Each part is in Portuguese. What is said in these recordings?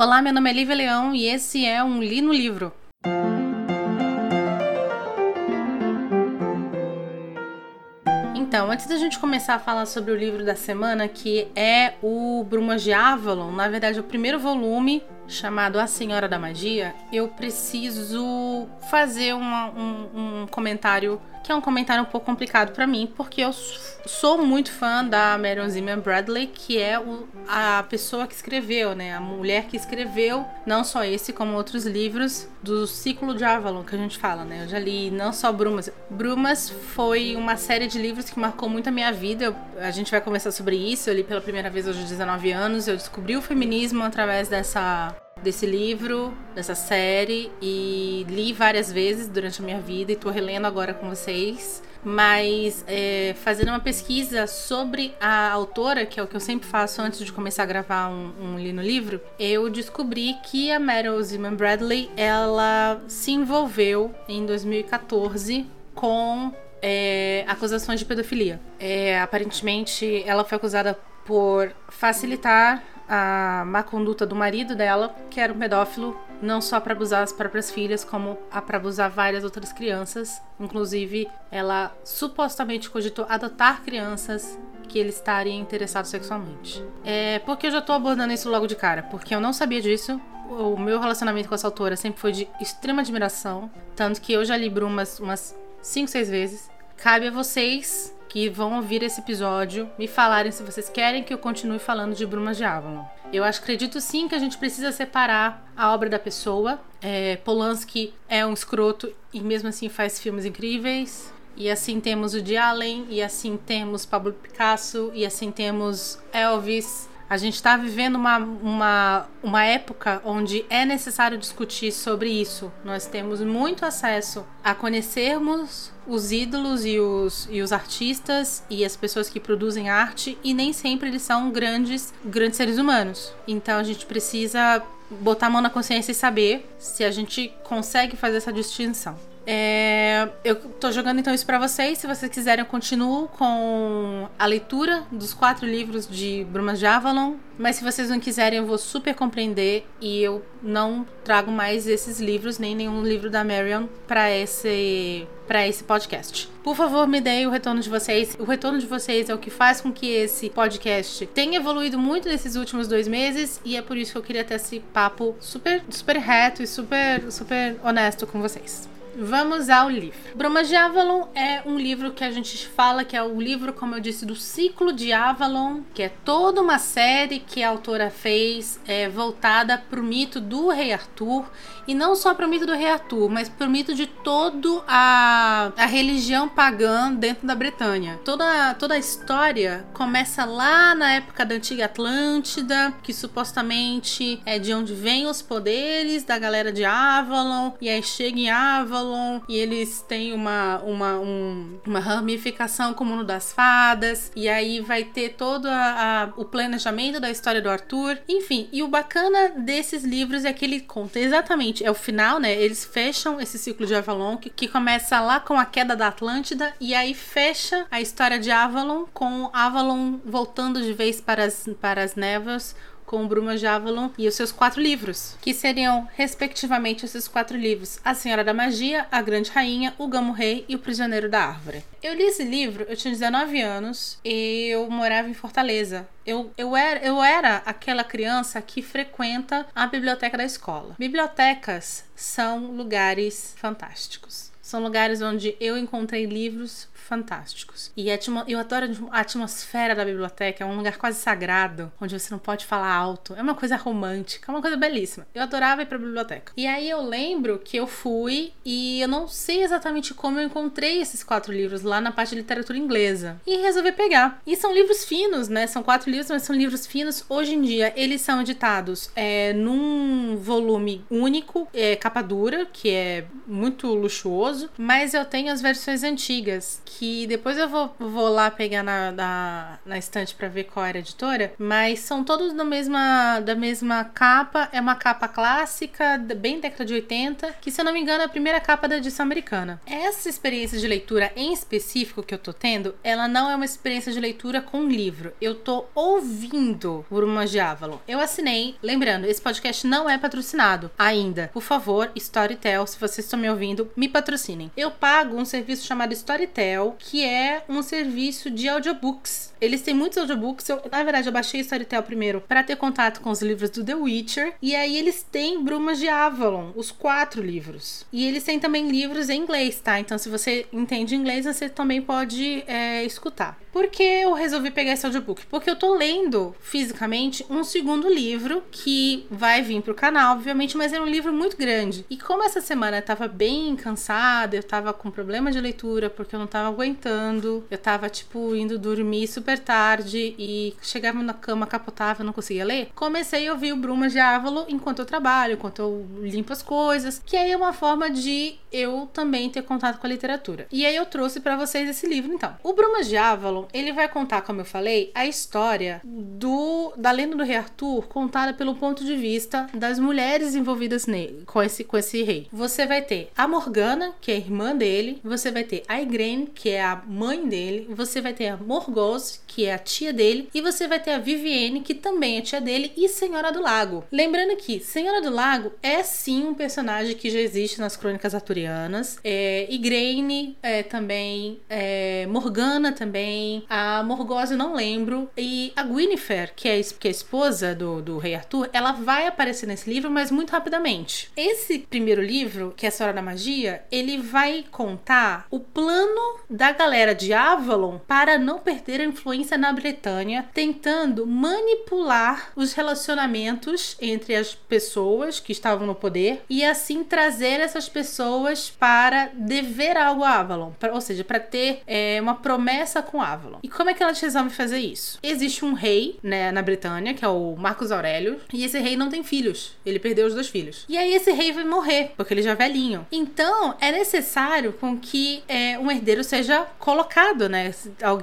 Olá, meu nome é Lívia Leão e esse é um Li no Livro. Então, antes da gente começar a falar sobre o livro da semana, que é o Brumas de Avalon, na verdade, o primeiro volume chamado A Senhora da Magia, eu preciso fazer uma, um, um, comentário que é um comentário um pouco complicado para mim, porque eu sou muito fã da Marion Zimmer Bradley, que é o, a pessoa que escreveu, né, a mulher que escreveu não só esse como outros livros do ciclo de Avalon que a gente fala, né? Eu já li não só Brumas. Brumas foi uma série de livros que marcou muito a minha vida. Eu, a gente vai conversar sobre isso. Eu li pela primeira vez aos 19 anos. Eu descobri o feminismo através dessa desse livro, dessa série e li várias vezes durante a minha vida e tô relendo agora com vocês. Mas é, fazendo uma pesquisa sobre a autora, que é o que eu sempre faço antes de começar a gravar um, um livro, eu descobri que a Meryl Zeman Bradley ela se envolveu em 2014 com é, acusações de pedofilia. É, aparentemente, ela foi acusada por facilitar a má conduta do marido dela, que era um pedófilo, não só para abusar as próprias filhas, como para abusar várias outras crianças. Inclusive, ela supostamente cogitou adotar crianças que ele estaria interessado sexualmente. É porque eu já tô abordando isso logo de cara, porque eu não sabia disso. O meu relacionamento com essa autora sempre foi de extrema admiração, tanto que eu já li Brumas umas 5, 6 vezes. Cabe a vocês que vão ouvir esse episódio me falarem se vocês querem que eu continue falando de Brumas de Avalon. Eu acredito sim que a gente precisa separar a obra da pessoa. É, Polanski é um escroto e mesmo assim faz filmes incríveis. E assim temos o de Allen, e assim temos Pablo Picasso, e assim temos Elvis, a gente está vivendo uma, uma, uma época onde é necessário discutir sobre isso. Nós temos muito acesso a conhecermos os ídolos e os, e os artistas e as pessoas que produzem arte, e nem sempre eles são grandes, grandes seres humanos. Então a gente precisa botar a mão na consciência e saber se a gente consegue fazer essa distinção. É, eu tô jogando então isso para vocês. Se vocês quiserem, eu continuo com a leitura dos quatro livros de Brumas de Avalon. Mas se vocês não quiserem, eu vou super compreender e eu não trago mais esses livros, nem nenhum livro da Marion para esse para esse podcast. Por favor, me deem o retorno de vocês. O retorno de vocês é o que faz com que esse podcast tenha evoluído muito nesses últimos dois meses e é por isso que eu queria ter esse papo super, super reto e super, super honesto com vocês. Vamos ao livro. Brumas de Avalon é um livro que a gente fala que é o livro, como eu disse, do ciclo de Avalon, que é toda uma série que a autora fez é, voltada para o mito do Rei Arthur e não só para o mito do Rei Arthur, mas para o mito de toda a, a religião pagã dentro da Bretanha. Toda, toda a história começa lá na época da antiga Atlântida, que supostamente é de onde vêm os poderes da galera de Avalon, e aí chega em Avalon Avalon e eles têm uma, uma, um, uma ramificação como no das fadas. E aí vai ter todo a, a, o planejamento da história do Arthur. Enfim, e o bacana desses livros é que ele conta exatamente, é o final, né? Eles fecham esse ciclo de Avalon que, que começa lá com a queda da Atlântida e aí fecha a história de Avalon com Avalon voltando de vez para as, para as névoas com Bruma Javelin e os seus quatro livros, que seriam, respectivamente, esses quatro livros: A Senhora da Magia, A Grande Rainha, O Gamo Rei e O Prisioneiro da Árvore. Eu li esse livro, eu tinha 19 anos e eu morava em Fortaleza. Eu, eu, era, eu era aquela criança que frequenta a biblioteca da escola. Bibliotecas são lugares fantásticos. São lugares onde eu encontrei livros fantásticos. E eu adoro a atmosfera da biblioteca, é um lugar quase sagrado, onde você não pode falar alto. É uma coisa romântica, é uma coisa belíssima. Eu adorava ir pra biblioteca. E aí eu lembro que eu fui e eu não sei exatamente como eu encontrei esses quatro livros lá na parte de literatura inglesa. E resolvi pegar. E são livros finos, né? São quatro livros, mas são livros finos. Hoje em dia, eles são editados é, num volume único, é, capa dura, que é muito luxuoso mas eu tenho as versões antigas, que depois eu vou, vou lá pegar na, na, na estante para ver qual era a editora, mas são todos da mesma, da mesma capa, é uma capa clássica, bem década de 80, que se eu não me engano é a primeira capa da edição americana. Essa experiência de leitura em específico que eu tô tendo, ela não é uma experiência de leitura com livro, eu tô ouvindo Brumas de Avalon. Eu assinei, lembrando, esse podcast não é patrocinado ainda. Por favor, Storytel, se vocês estão me ouvindo, me patrocinem. Eu pago um serviço chamado Storytel, que é um serviço de audiobooks. Eles têm muitos audiobooks. Eu, na verdade, eu baixei Storytel primeiro para ter contato com os livros do The Witcher. E aí eles têm Brumas de Avalon, os quatro livros. E eles têm também livros em inglês, tá? Então, se você entende inglês, você também pode é, escutar. Por que eu resolvi pegar esse audiobook? Porque eu tô lendo fisicamente um segundo livro que vai vir pro canal, obviamente, mas é um livro muito grande. E como essa semana eu tava bem cansada, eu tava com problema de leitura porque eu não tava aguentando, eu tava tipo indo dormir super tarde e chegava na cama, capotava, não conseguia ler. Comecei a ouvir o Bruma de Ávalo enquanto eu trabalho, enquanto eu limpo as coisas, que aí é uma forma de eu também ter contato com a literatura. E aí eu trouxe para vocês esse livro então. O Brumas de Avalon ele vai contar, como eu falei, a história do da lenda do rei Arthur contada pelo ponto de vista das mulheres envolvidas nele, com esse com esse rei. Você vai ter a Morgana, que é a irmã dele, você vai ter a Igraine, que é a mãe dele, você vai ter a Morgause, que é a tia dele, e você vai ter a Vivienne, que também é tia dele, e Senhora do Lago. Lembrando que Senhora do Lago é sim um personagem que já existe nas crônicas arturianas. É, Igraine é, também, é, Morgana também, a Morgause não lembro. E a Gwynfer, que é, que é a esposa do, do rei Arthur, ela vai aparecer nesse livro, mas muito rapidamente. Esse primeiro livro, que é a História da Magia, ele vai contar o plano da galera de Avalon para não perder a influência na Bretanha, tentando manipular os relacionamentos entre as pessoas que estavam no poder e assim trazer essas pessoas para dever algo a Avalon, pra, ou seja, para ter é, uma promessa com Avalon. E como é que elas resolvem fazer isso? Existe um rei, né, na Britânia, que é o Marcos Aurélio, e esse rei não tem filhos. Ele perdeu os dois filhos. E aí esse rei vai morrer, porque ele já é velhinho. Então, é necessário com que é, um herdeiro seja colocado, né?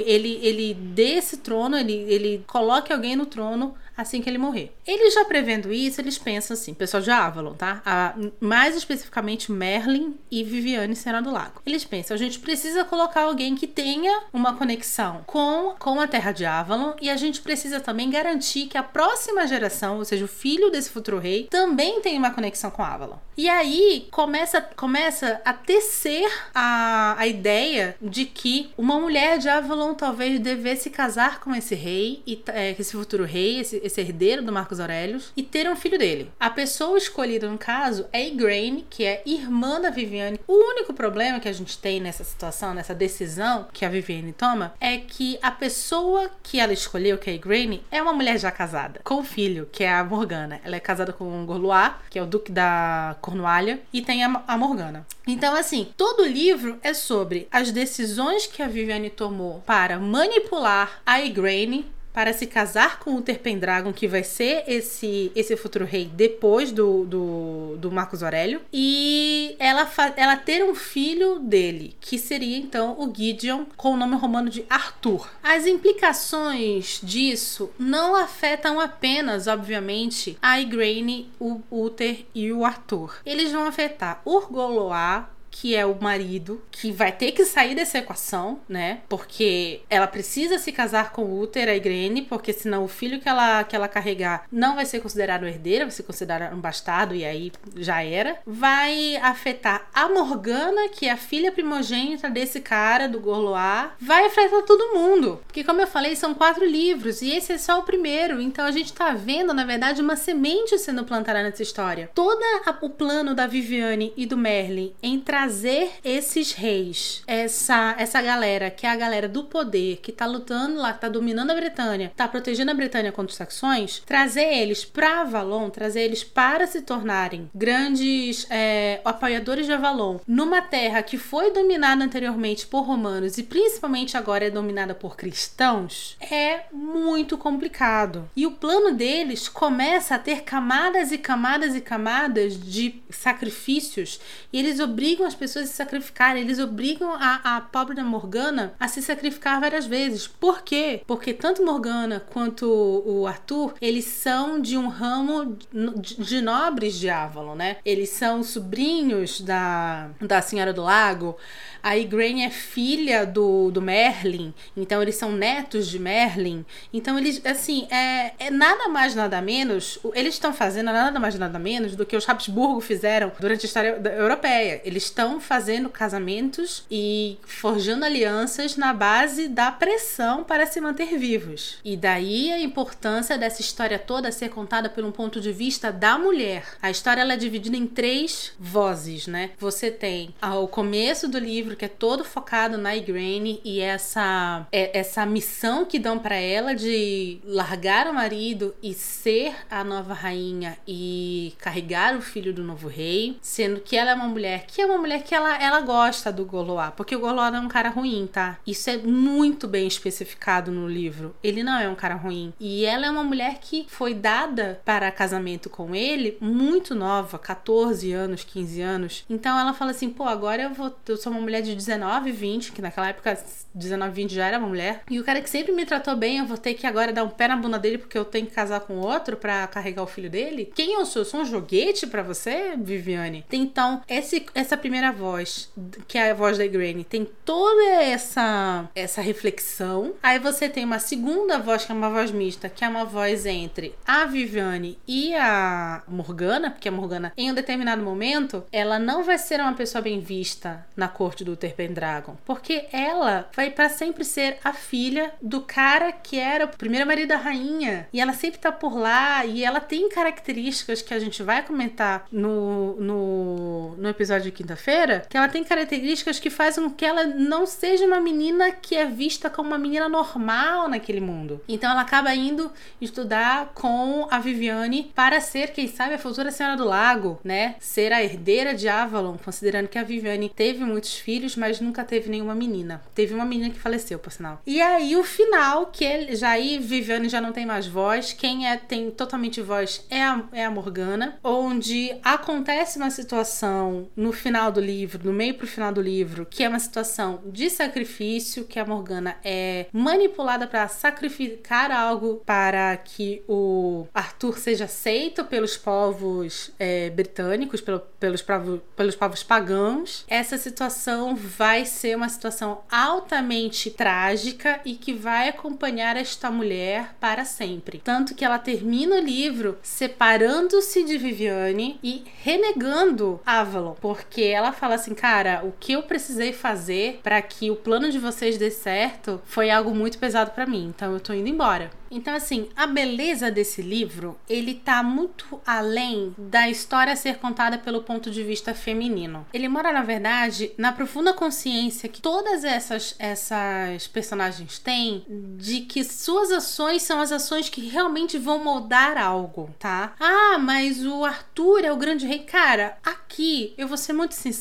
Ele, ele dê esse trono, ele, ele coloque alguém no trono assim que ele morrer. Eles já prevendo isso, eles pensam assim, pessoal de Avalon, tá? A, mais especificamente Merlin e Viviane Senna do Lago. Eles pensam, a gente precisa colocar alguém que tenha uma conexão com, com a Terra de Avalon e a gente precisa também garantir que a próxima geração, ou seja, o filho desse futuro rei, também tenha uma conexão com Avalon. E aí começa, começa a tecer a, a ideia de que uma mulher de Avalon talvez devesse casar com esse rei, e é, esse futuro rei, esse, esse herdeiro do Marcos Aurelius, e ter um filho dele. A pessoa escolhida no caso é Igraine, que é irmã da Viviane. O único problema que a gente tem nessa situação, nessa decisão que a Viviane toma, é que a pessoa que ela escolheu, que é Igraine, é uma mulher já casada, com o filho, que é a Morgana. Ela é casada com o Gorlois, que é o duque da Cornualha, e tem a, a Morgana. Então, assim, todo o livro é sobre as decisões que a Viviane tomou para manipular a Igraine para se casar com o Terpendragon, que vai ser esse esse futuro rei depois do, do, do Marcos Aurélio, e ela, ela ter um filho dele, que seria então o Gideon, com o nome romano de Arthur. As implicações disso não afetam apenas, obviamente, a Igraine, o Uther e o Arthur. Eles vão afetar Urgoloa, que é o marido, que vai ter que sair dessa equação, né? Porque ela precisa se casar com o Uther, a Igrene, porque senão o filho que ela, que ela carregar não vai ser considerado herdeiro, vai ser considerado um bastardo, e aí já era. Vai afetar a Morgana, que é a filha primogênita desse cara, do Gorlois. Vai afetar todo mundo. Porque, como eu falei, são quatro livros, e esse é só o primeiro. Então a gente tá vendo, na verdade, uma semente sendo plantada nessa história. Todo o plano da Viviane e do Merlin entrar trazer esses reis, essa essa galera que é a galera do poder, que tá lutando lá, que tá dominando a Bretanha, tá protegendo a Bretanha contra os saxões, trazer eles para Avalon, trazer eles para se tornarem grandes é, apoiadores de Avalon, numa terra que foi dominada anteriormente por romanos e principalmente agora é dominada por cristãos, é muito complicado. E o plano deles começa a ter camadas e camadas e camadas de sacrifícios e eles obrigam as as pessoas se sacrificarem, eles obrigam a, a pobre da Morgana a se sacrificar várias vezes. Por quê? Porque tanto Morgana quanto o Arthur, eles são de um ramo de nobres de Avalon, né? Eles são sobrinhos da, da Senhora do Lago. A Igraine é filha do, do Merlin, então eles são netos de Merlin. Então eles, assim, é, é nada mais, nada menos. Eles estão fazendo nada mais, nada menos do que os Habsburgo fizeram durante a história europeia. Eles estão fazendo casamentos e forjando alianças na base da pressão para se manter vivos. E daí a importância dessa história toda ser contada por um ponto de vista da mulher. A história ela é dividida em três vozes, né? Você tem ao começo do livro livro que é todo focado na Igraine e essa é, essa missão que dão para ela de largar o marido e ser a nova rainha e carregar o filho do novo rei, sendo que ela é uma mulher que é uma mulher que ela, ela gosta do Goloá, porque o Goloá não é um cara ruim, tá? Isso é muito bem especificado no livro. Ele não é um cara ruim e ela é uma mulher que foi dada para casamento com ele muito nova, 14 anos, 15 anos. Então ela fala assim: "Pô, agora eu vou eu sou uma mulher de 19, 20, que naquela época 19, 20 já era uma mulher. E o cara que sempre me tratou bem, eu vou ter que agora dar um pé na bunda dele porque eu tenho que casar com outro para carregar o filho dele? Quem eu sou? Eu sou um joguete para você, Viviane? Então, esse, essa primeira voz, que é a voz da Granny, tem toda essa, essa reflexão. Aí você tem uma segunda voz, que é uma voz mista, que é uma voz entre a Viviane e a Morgana, porque a Morgana, em um determinado momento, ela não vai ser uma pessoa bem vista na corte do Ter Pendragon, porque ela vai para sempre ser a filha do cara que era o primeiro marido da rainha, e ela sempre tá por lá, e ela tem características que a gente vai comentar no, no, no episódio de quinta-feira, que ela tem características que fazem com que ela não seja uma menina que é vista como uma menina normal naquele mundo. Então ela acaba indo estudar com a Viviane para ser, quem sabe, a futura Senhora do Lago, né? Ser a herdeira de Avalon, considerando que a Viviane teve muitos filhos, mas nunca teve nenhuma menina. Teve uma menina que faleceu, por sinal. E aí o final, que ele, já aí Viviane já não tem mais voz, quem é tem totalmente voz é a, é a Morgana, onde acontece uma situação no final do livro, no meio pro final do livro, que é uma situação de sacrifício, que a Morgana é manipulada para sacrificar algo para que o Arthur seja aceito pelos povos é, britânicos, pelo, pelos, pelos povos pagãos. Essa situação vai ser uma situação altamente trágica e que vai acompanhar esta mulher para sempre. Tanto que ela termina o livro separando-se de Viviane e renegando Avalon, porque ela fala assim, cara, o que eu precisei fazer para que o plano de vocês dê certo foi algo muito pesado para mim, então eu tô indo embora. Então, assim, a beleza desse livro, ele tá muito além da história ser contada pelo ponto de vista feminino. Ele mora, na verdade, na profunda consciência que todas essas, essas personagens têm de que suas ações são as ações que realmente vão moldar algo, tá? Ah, mas o Arthur é o grande rei. Cara, aqui, eu vou ser muito sincera,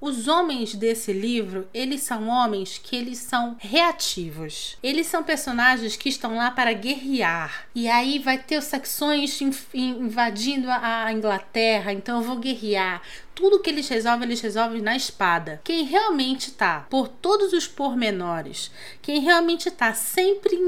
os homens desse livro, eles são homens que eles são reativos. Eles são personagens que estão lá para guerrear. E aí vai ter os saxões invadindo a Inglaterra, então eu vou guerrear. Tudo que eles resolvem, eles resolvem na espada. Quem realmente tá por todos os pormenores, quem realmente tá sempre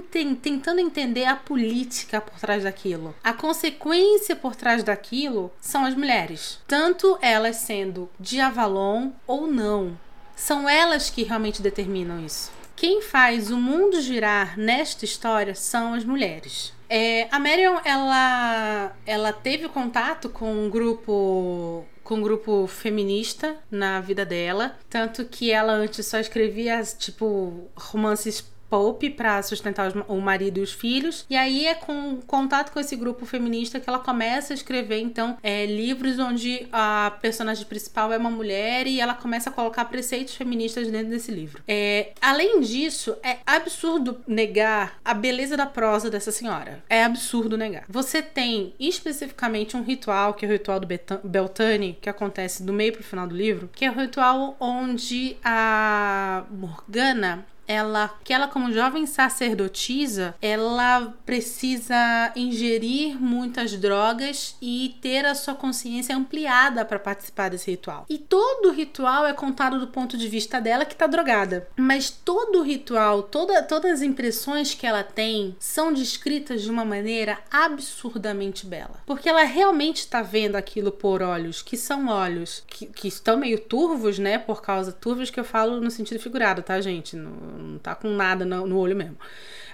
tentando entender a política por trás daquilo, a consequência por trás daquilo são as mulheres. Tanto elas sendo de Avalon ou não. São elas que realmente determinam isso. Quem faz o mundo girar nesta história são as mulheres. É, a Marion, ela, ela teve contato com um grupo com um grupo feminista na vida dela, tanto que ela antes só escrevia tipo romances Pope para sustentar o marido e os filhos. E aí é com contato com esse grupo feminista que ela começa a escrever, então, é, livros onde a personagem principal é uma mulher e ela começa a colocar preceitos feministas dentro desse livro. É, além disso, é absurdo negar a beleza da prosa dessa senhora. É absurdo negar. Você tem especificamente um ritual, que é o ritual do Beltane, que acontece do meio pro final do livro, que é o ritual onde a Morgana ela, que ela como jovem sacerdotisa, ela precisa ingerir muitas drogas e ter a sua consciência ampliada para participar desse ritual. E todo ritual é contado do ponto de vista dela que tá drogada. Mas todo ritual, toda, todas as impressões que ela tem são descritas de uma maneira absurdamente bela. Porque ela realmente está vendo aquilo por olhos que são olhos que, que estão meio turvos, né? Por causa turvos que eu falo no sentido figurado, tá, gente? Não, não tá com nada no, no olho mesmo.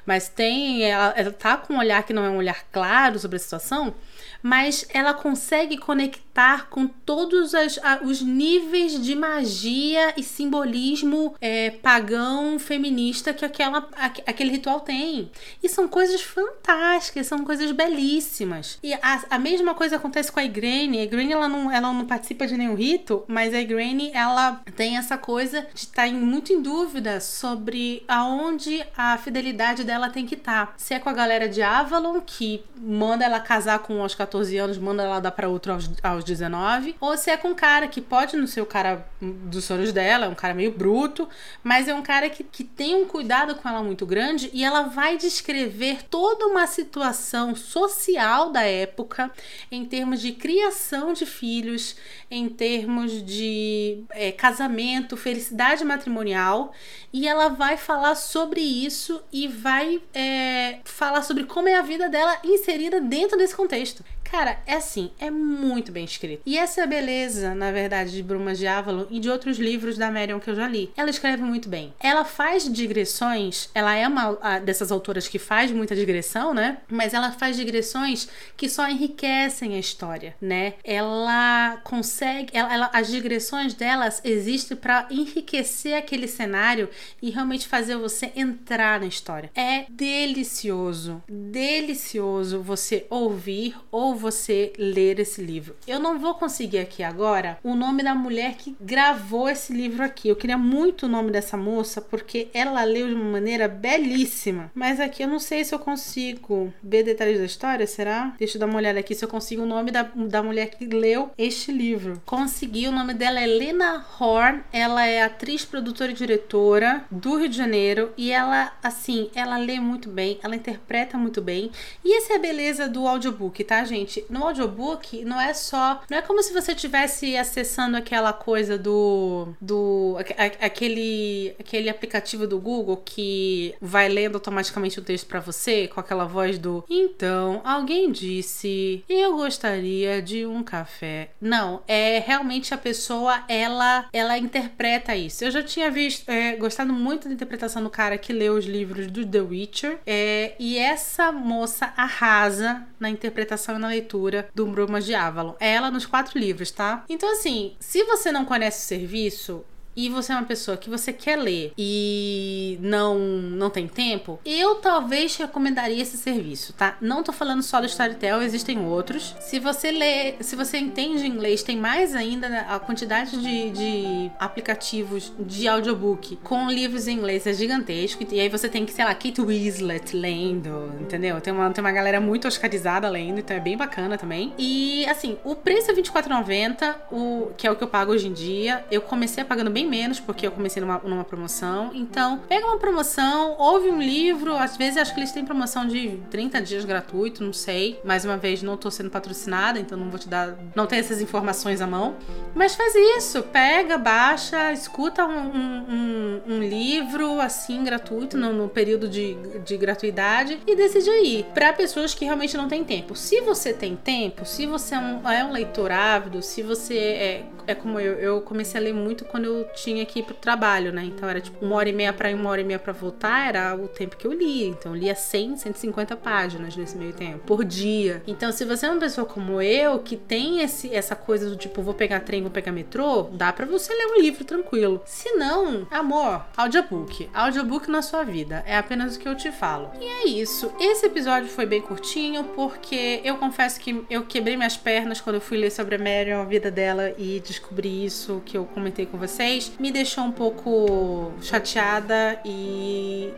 Mas tem. Ela, ela tá com um olhar que não é um olhar claro sobre a situação mas ela consegue conectar com todos as, a, os níveis de magia e simbolismo é, pagão feminista que aquela, a, aquele ritual tem. E são coisas fantásticas, são coisas belíssimas. E a, a mesma coisa acontece com a Igraine. A Igraine ela não, ela não participa de nenhum rito, mas a Igraine ela tem essa coisa de estar tá muito em dúvida sobre aonde a fidelidade dela tem que estar. Tá. Se é com a galera de Avalon, que manda ela casar com os 14 anos, manda ela dar para outro aos, aos 19. Ou se é com um cara que pode não ser o cara dos sonhos dela, é um cara meio bruto, mas é um cara que, que tem um cuidado com ela muito grande e ela vai descrever toda uma situação social da época em termos de criação de filhos, em termos de é, casamento, felicidade matrimonial, e ela vai falar sobre isso e vai é, falar sobre como é a vida dela inserida dentro desse contexto. Cara, é assim, é muito bem escrito. E essa é a beleza, na verdade, de Brumas de e de outros livros da Marion que eu já li. Ela escreve muito bem. Ela faz digressões, ela é uma dessas autoras que faz muita digressão, né? Mas ela faz digressões que só enriquecem a história, né? Ela consegue, ela, ela as digressões delas existem para enriquecer aquele cenário e realmente fazer você entrar na história. É delicioso, delicioso você ouvir ou você ler esse livro. Eu não vou conseguir aqui agora o nome da mulher que gravou esse livro aqui. Eu queria muito o nome dessa moça porque ela leu de uma maneira belíssima. Mas aqui eu não sei se eu consigo ver detalhes da história, será? Deixa eu dar uma olhada aqui se eu consigo o nome da, da mulher que leu este livro. Consegui, o nome dela é Lena Horn. Ela é atriz, produtora e diretora do Rio de Janeiro e ela, assim, ela lê muito bem, ela interpreta muito bem. E essa é a beleza do audiobook, tá, gente? Gente, no audiobook não é só. Não é como se você estivesse acessando aquela coisa do. do aquele, aquele aplicativo do Google que vai lendo automaticamente o texto para você, com aquela voz do. Então, alguém disse. Eu gostaria de um café. Não, é realmente a pessoa, ela ela interpreta isso. Eu já tinha visto, é, gostado muito da interpretação do cara que leu os livros do The Witcher. É, e essa moça arrasa na interpretação e na leitura do Brumas de Avalon. É ela nos quatro livros, tá? Então, assim, se você não conhece o serviço, e você é uma pessoa que você quer ler e não não tem tempo, eu talvez recomendaria esse serviço, tá? Não tô falando só do Storytel, existem outros. Se você lê, se você entende inglês, tem mais ainda né? a quantidade de, de aplicativos de audiobook com livros em inglês é gigantesco. E aí você tem que, sei lá, Kate Winslet lendo, entendeu? Tem uma, tem uma galera muito oscarizada lendo, então é bem bacana também. E assim, o preço é R$24,90, o, que é o que eu pago hoje em dia. Eu comecei pagando bem menos, porque eu comecei numa, numa promoção. Então, pega uma promoção, ouve um livro. Às vezes acho que eles têm promoção de 30 dias gratuito, não sei. Mais uma vez, não tô sendo patrocinada, então não vou te dar. Não tem essas informações à mão. Mas faz isso, pega, baixa, escuta um, um, um livro assim, gratuito, no, no período de, de gratuidade e decide aí. Para pessoas que realmente não têm tempo. Se você tem tempo, se você é um, é um leitor ávido, se você é, é como eu, eu comecei a ler muito quando eu tinha que ir pro trabalho, né? Então era tipo uma hora e meia para ir, uma hora e meia para voltar, era o tempo que eu lia. Então eu lia 100, 150 páginas nesse meio tempo, por dia. Então se você é uma pessoa como eu, que tem esse, essa coisa do tipo, vou pegar trem, vou pegar metrô, dá para você ler um livro tranquilo. Se não, amor, audiobook. Audiobook na sua vida. É apenas o que eu te falo. E é isso. Esse episódio foi bem curtinho, porque eu confesso que eu quebrei minhas pernas quando eu fui ler sobre a Marion, a vida dela, e descobri isso que eu comentei com vocês me deixou um pouco chateada e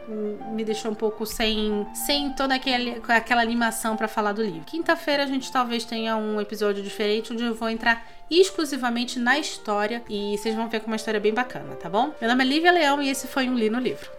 me deixou um pouco sem, sem toda aquele, aquela animação para falar do livro. Quinta-feira a gente talvez tenha um episódio diferente onde eu vou entrar exclusivamente na história e vocês vão ver com uma história bem bacana, tá bom? Meu nome é Lívia Leão e esse foi um Li no Livro.